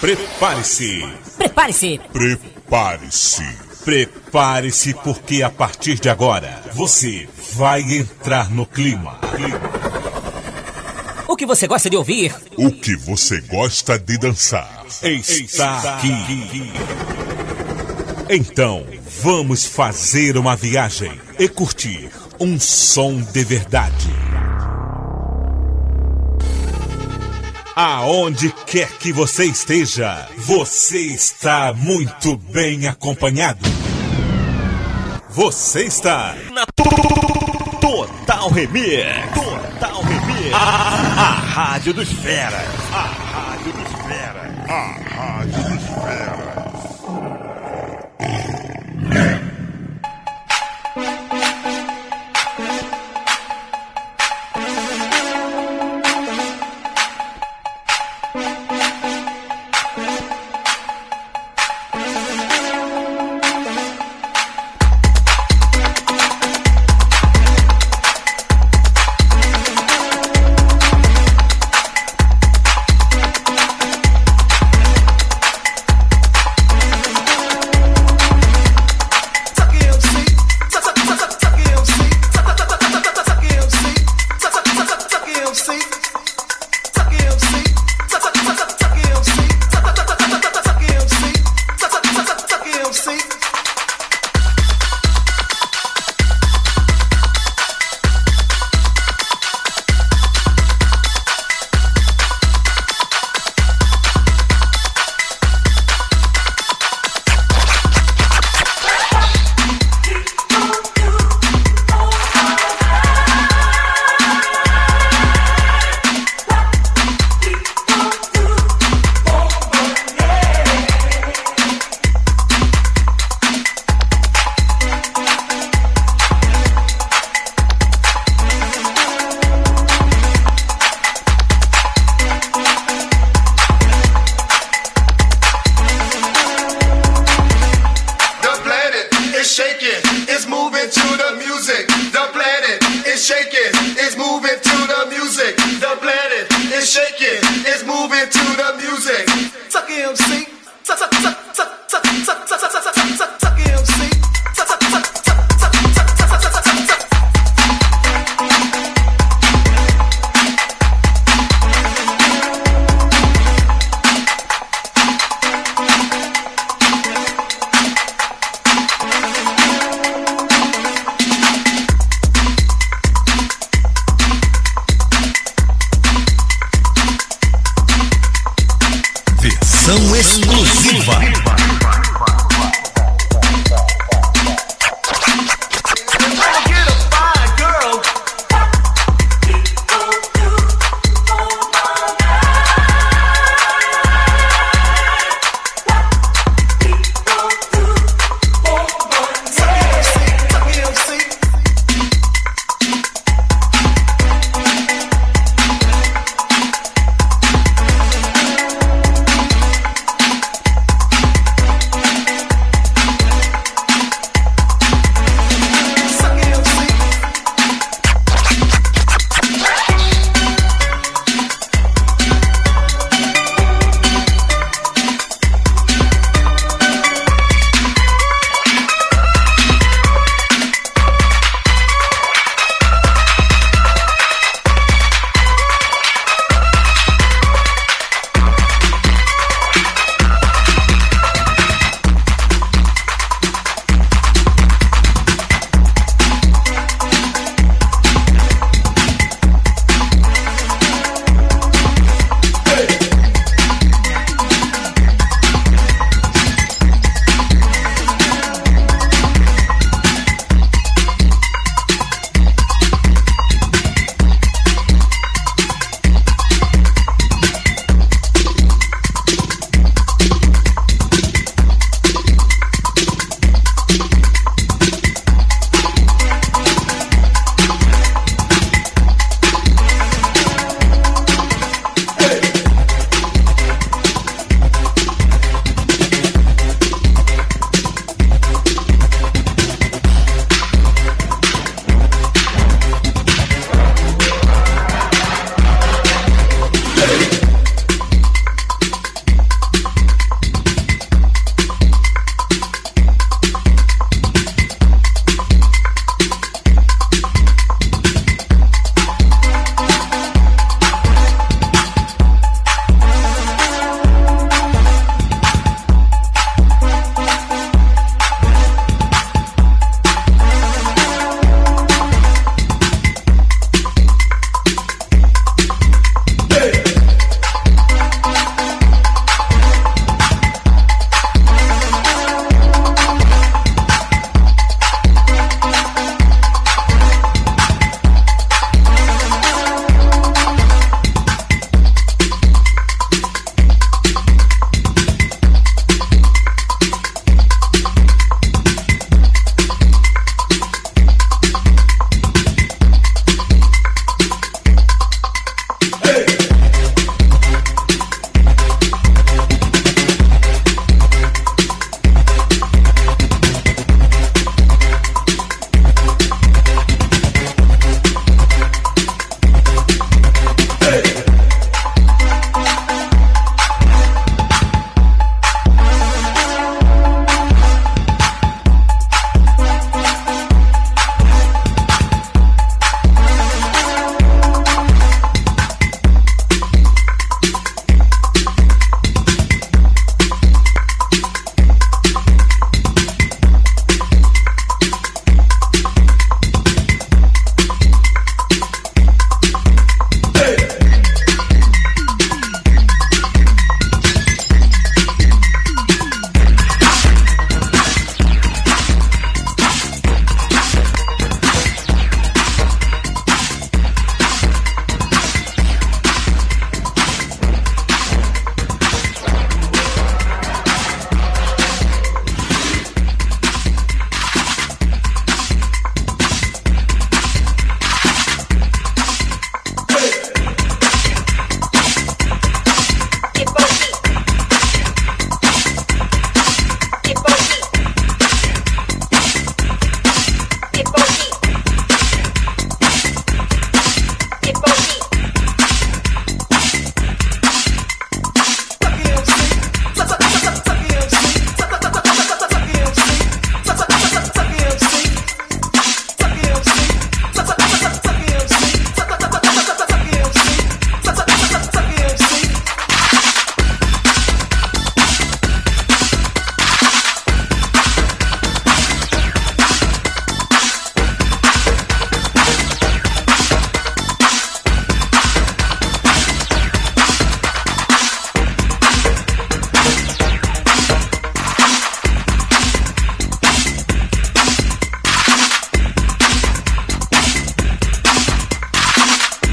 Prepare-se. Prepare-se. Prepare-se. Prepare-se porque a partir de agora você vai entrar no clima. O que você gosta de ouvir? O que você gosta de dançar está aqui. Então, vamos fazer uma viagem e curtir um som de verdade. Aonde quer que você esteja, você está muito bem acompanhado. Você está na Total Remix. Total Remix. A, a, a Rádio dos Feras. A Rádio dos Feras. A Rádio dos Feras.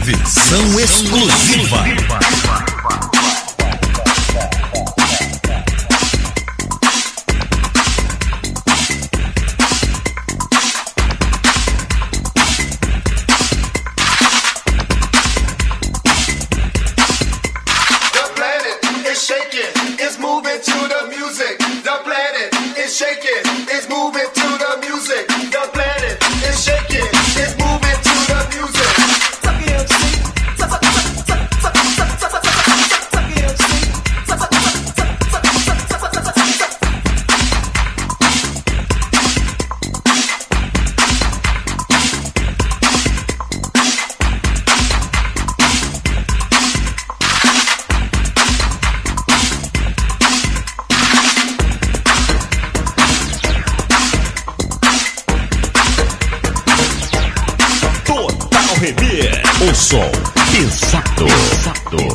Versão exclusiva. Pesado. pesado.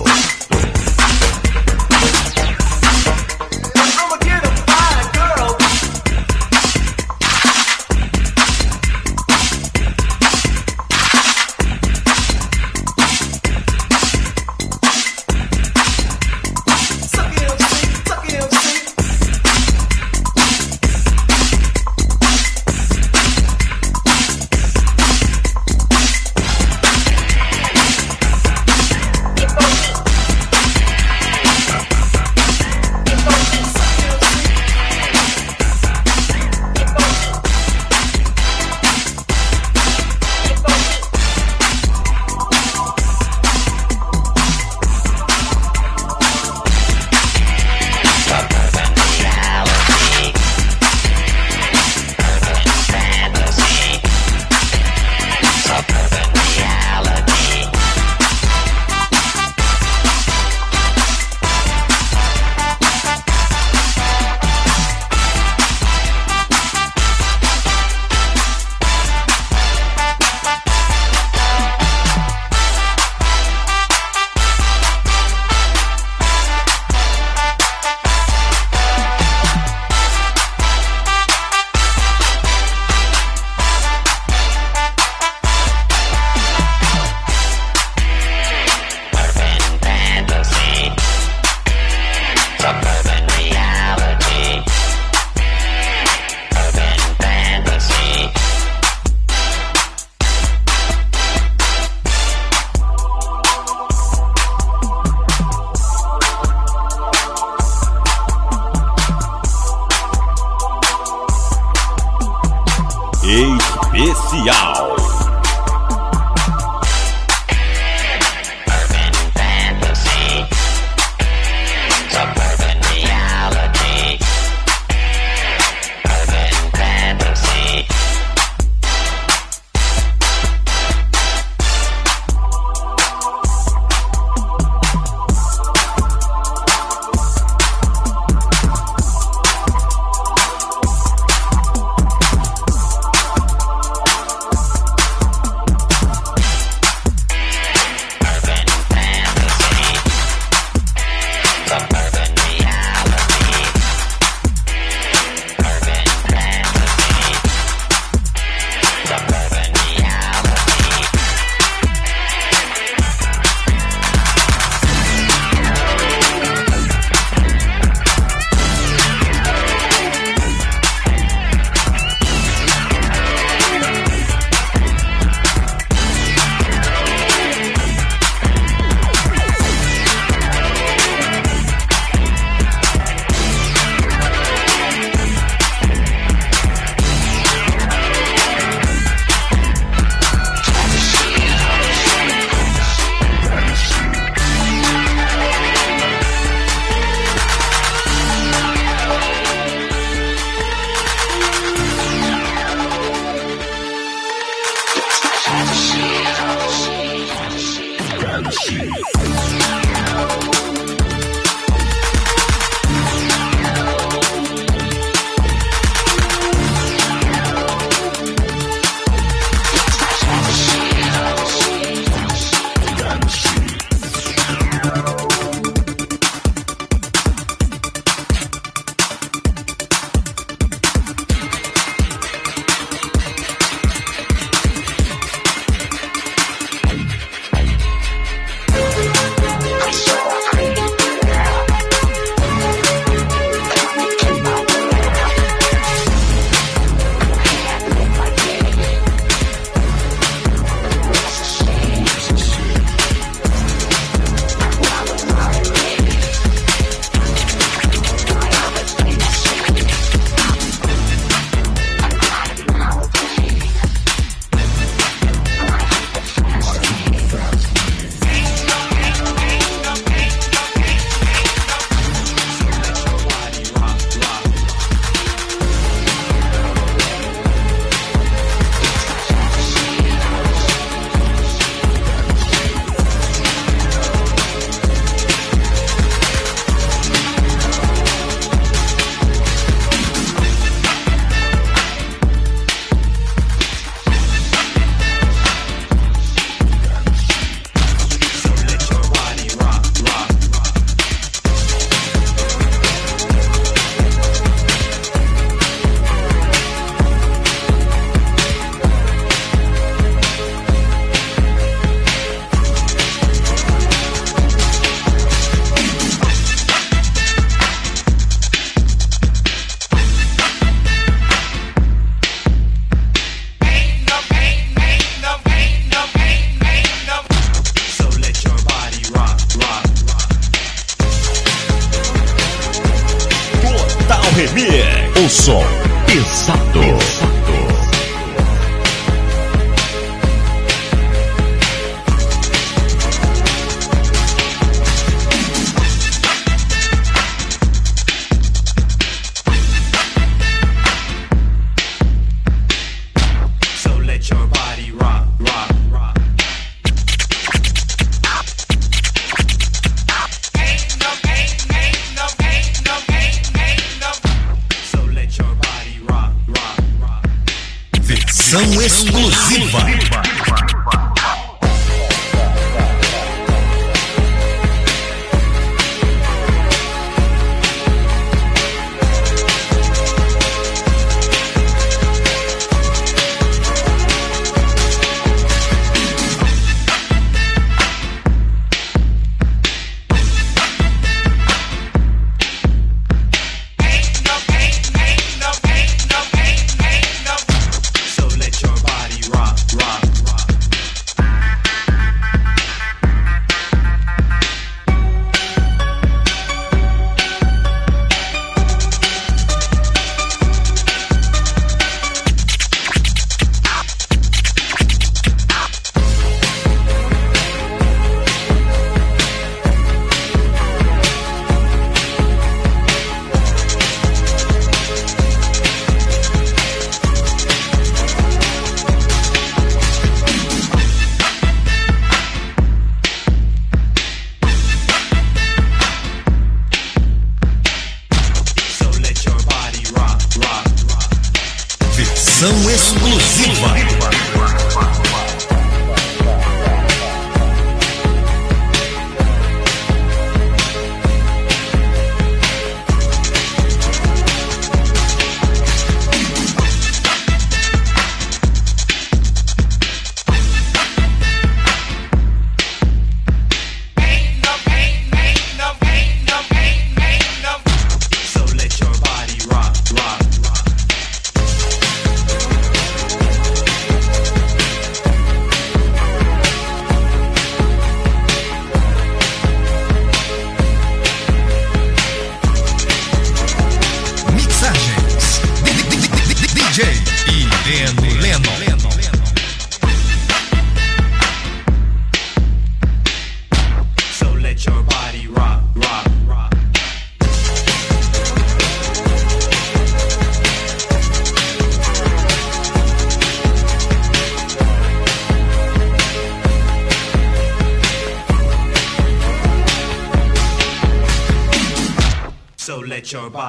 Fancy.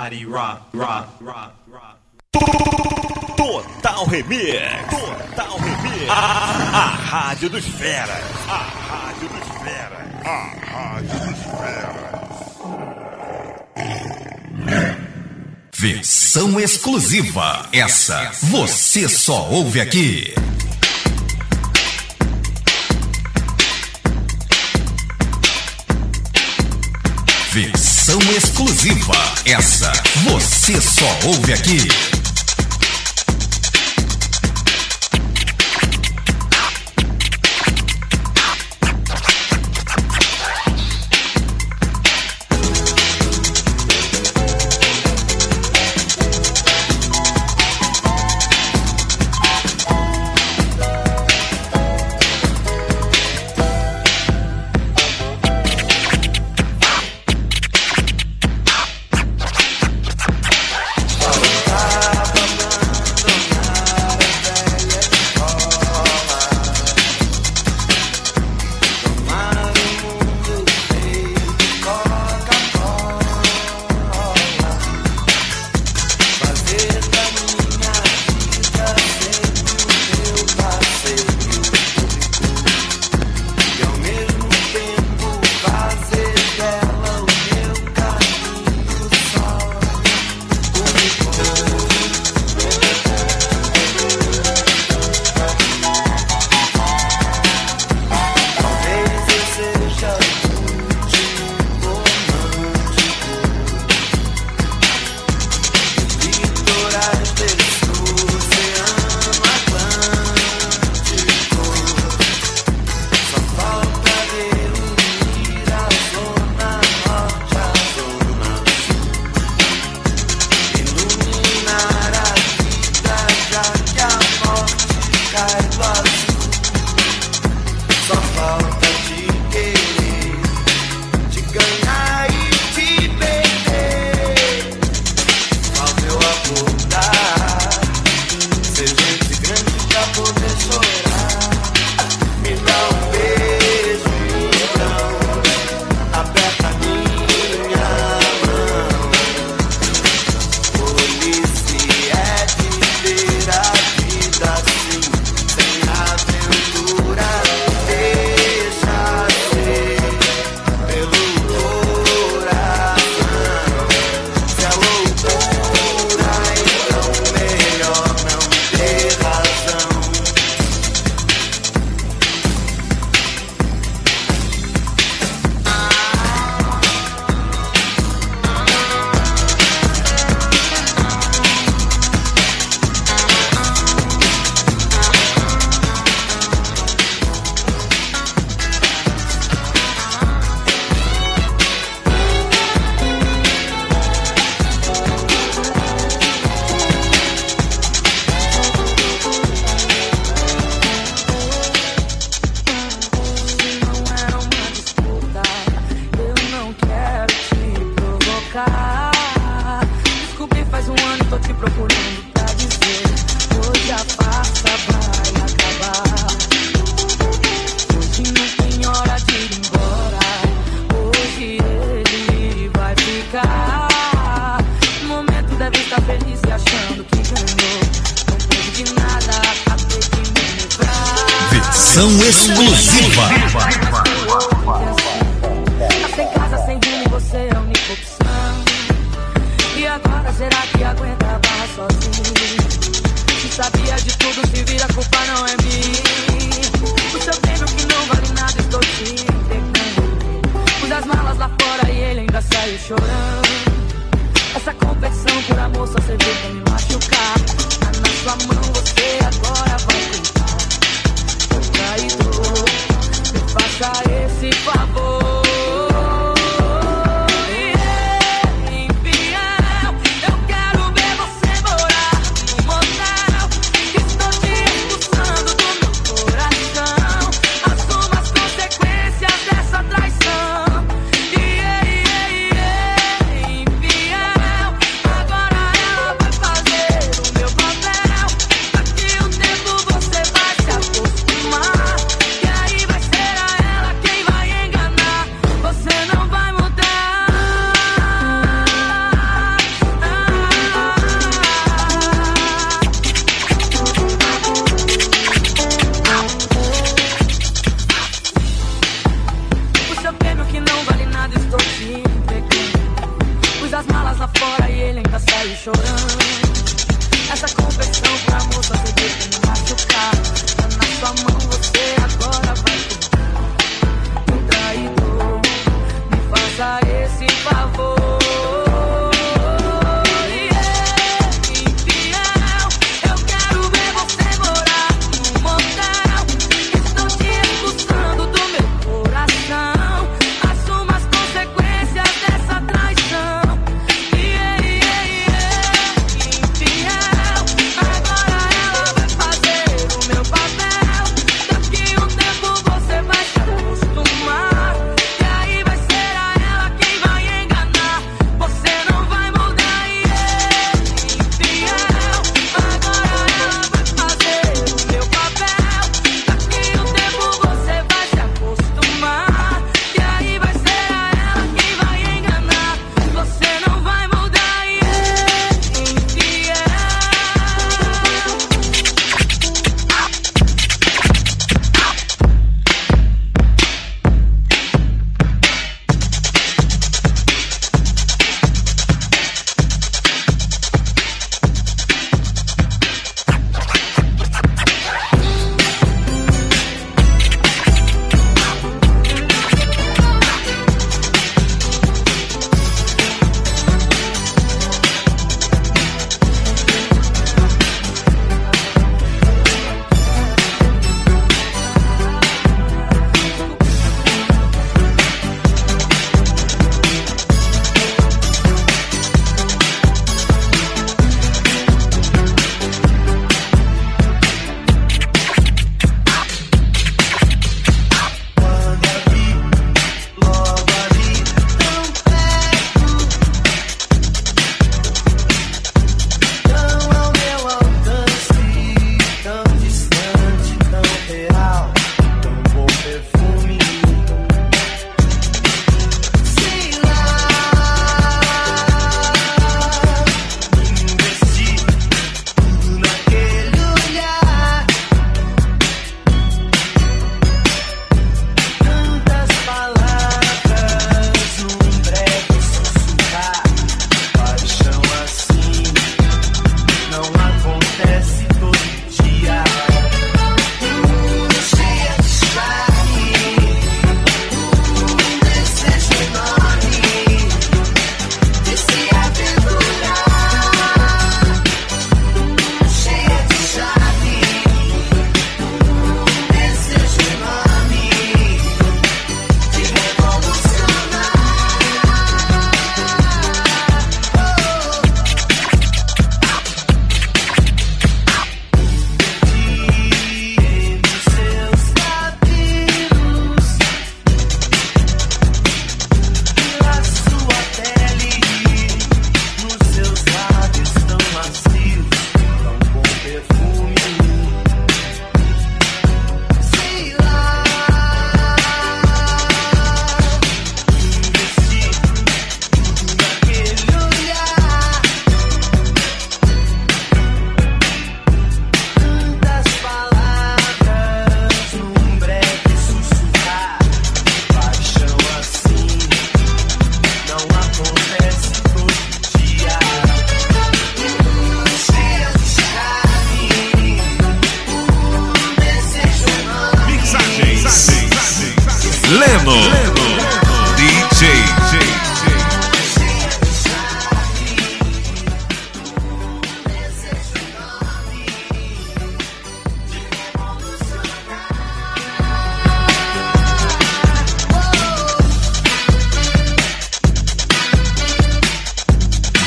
Body rock, rock, rock, rock. Total Remix. Total Remix. A, a Rádio dos Feras. A Rádio dos Feras. A Rádio dos Feras. Versão exclusiva. Essa você só ouve aqui. Versão exclusiva. Essa você só ouve aqui. Sabia de tudo, se vira, a culpa não é minha. O seu prêmio que não vale nada, estou te entendendo. Pus as malas lá fora e ele ainda saiu chorando. Essa competição por amor só serviu pra me machucar. Tá na sua mão, você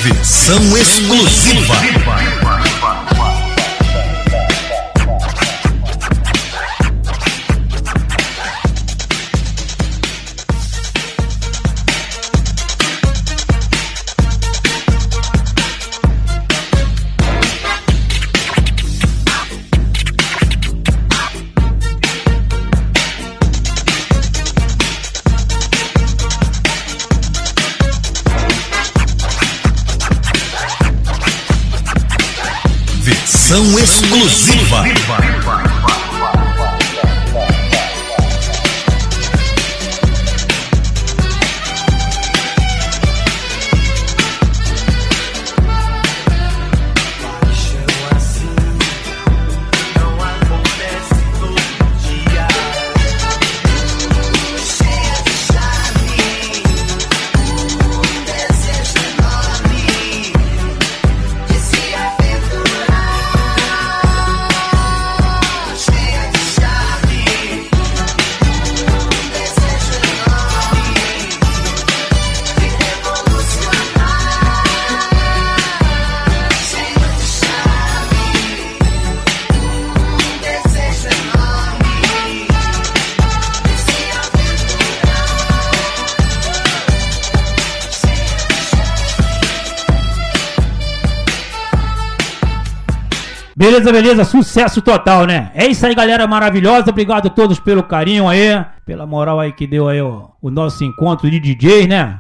Versão exclusiva. Beleza, beleza, sucesso total, né? É isso aí, galera maravilhosa. Obrigado a todos pelo carinho aí, pela moral aí que deu aí o, o nosso encontro de DJs, né?